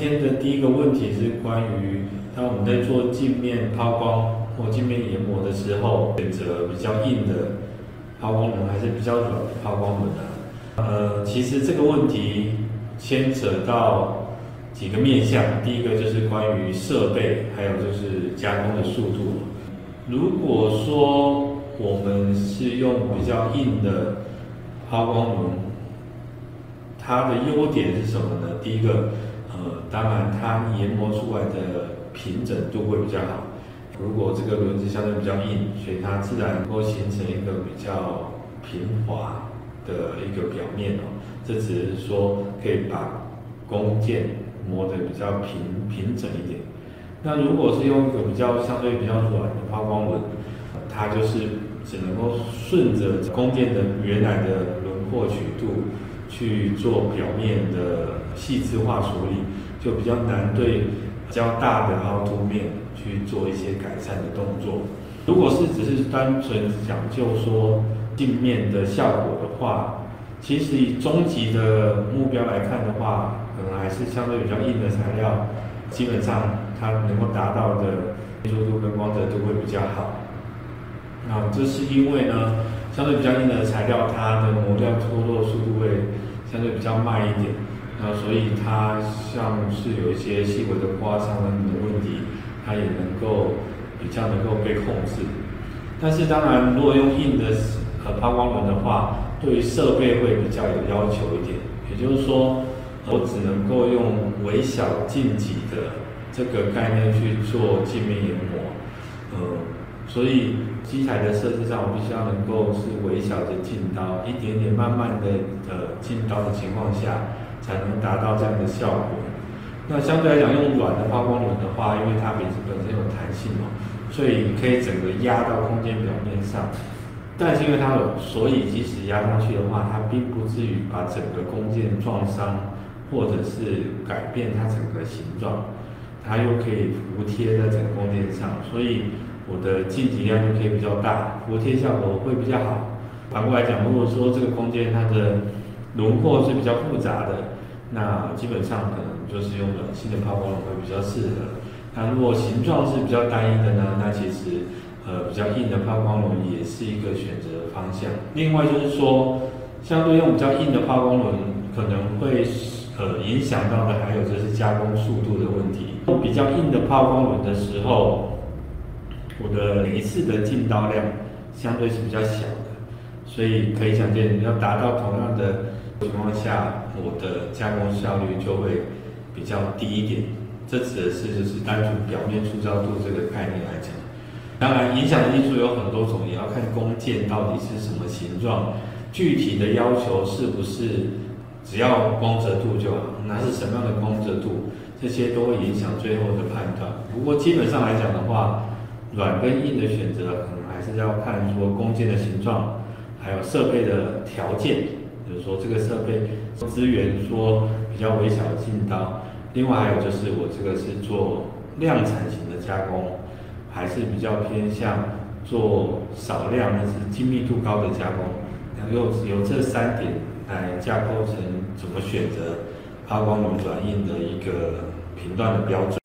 今天的第一个问题是关于，当我们在做镜面抛光或镜面研磨的时候，选择比较硬的抛光轮还是比较软的抛光轮呢？呃，其实这个问题牵扯到几个面向，第一个就是关于设备，还有就是加工的速度。如果说我们是用比较硬的抛光轮，它的优点是什么呢？第一个，呃，当然它研磨出来的平整度会比较好。如果这个轮子相对比较硬，所以它自然能够形成一个比较平滑的一个表面哦。这只是说可以把弓箭磨得比较平平整一点。那如果是用一个比较相对比较软的抛光轮，它就是只能够顺着弓箭的原来的轮廓曲度去做表面的细致化处理，就比较难对较大的凹凸面去做一些改善的动作。如果是只是单纯讲究说镜面的效果的话，其实以终极的目标来看的话，可能还是相对比较硬的材料，基本上它能够达到的接触度跟光泽度会比较好。那这是因为呢，相对比较硬的材料，它的磨料脱落速度会相对比较慢一点，那所以它像是有一些细微的刮伤等的问题，它也能够比较能够被控制。但是当然，如果用硬的呃抛光轮的话，对于设备会比较有要求一点，也就是说，我只能够用微小径脊的这个概念去做镜面研磨，呃，所以机台的设置上，我必须要能够是微小的进刀，一点点慢慢的呃进刀的情况下，才能达到这样的效果。那相对来讲，用软的抛光轮的话，因为它本身本身有弹性嘛，所以可以整个压到空间表面上。但是因为它有，所以即使压上去的话，它并不至于把整个弓箭撞伤，或者是改变它整个形状，它又可以服贴在整个弓箭上，所以。我的进击量就可以比较大，服贴效果会比较好。反过来讲，如果说这个空间它的轮廓是比较复杂的，那基本上可能就是用软性的抛光轮会比较适合。那如果形状是比较单一的呢，那其实呃比较硬的抛光轮也是一个选择方向。另外就是说，相对用比较硬的抛光轮，可能会呃影响到的还有就是加工速度的问题。用比较硬的抛光轮的时候。我的每一次的进刀量相对是比较小的，所以可以想见你，要达到同样的情况下，我的加工效率就会比较低一点。这指的是就是单纯表面粗糙度这个概念来讲。当然，影响的因素有很多种，也要看弓箭到底是什么形状，具体的要求是不是只要光泽度就好，那是什么样的光泽度，这些都会影响最后的判断。不过基本上来讲的话，软跟硬的选择，可能还是要看说弓箭的形状，还有设备的条件，比如说这个设备资源说比较微小的进刀，另外还有就是我这个是做量产型的加工，还是比较偏向做少量但是精密度高的加工，然后有这三点来架构成怎么选择抛光与转印的一个频段的标准。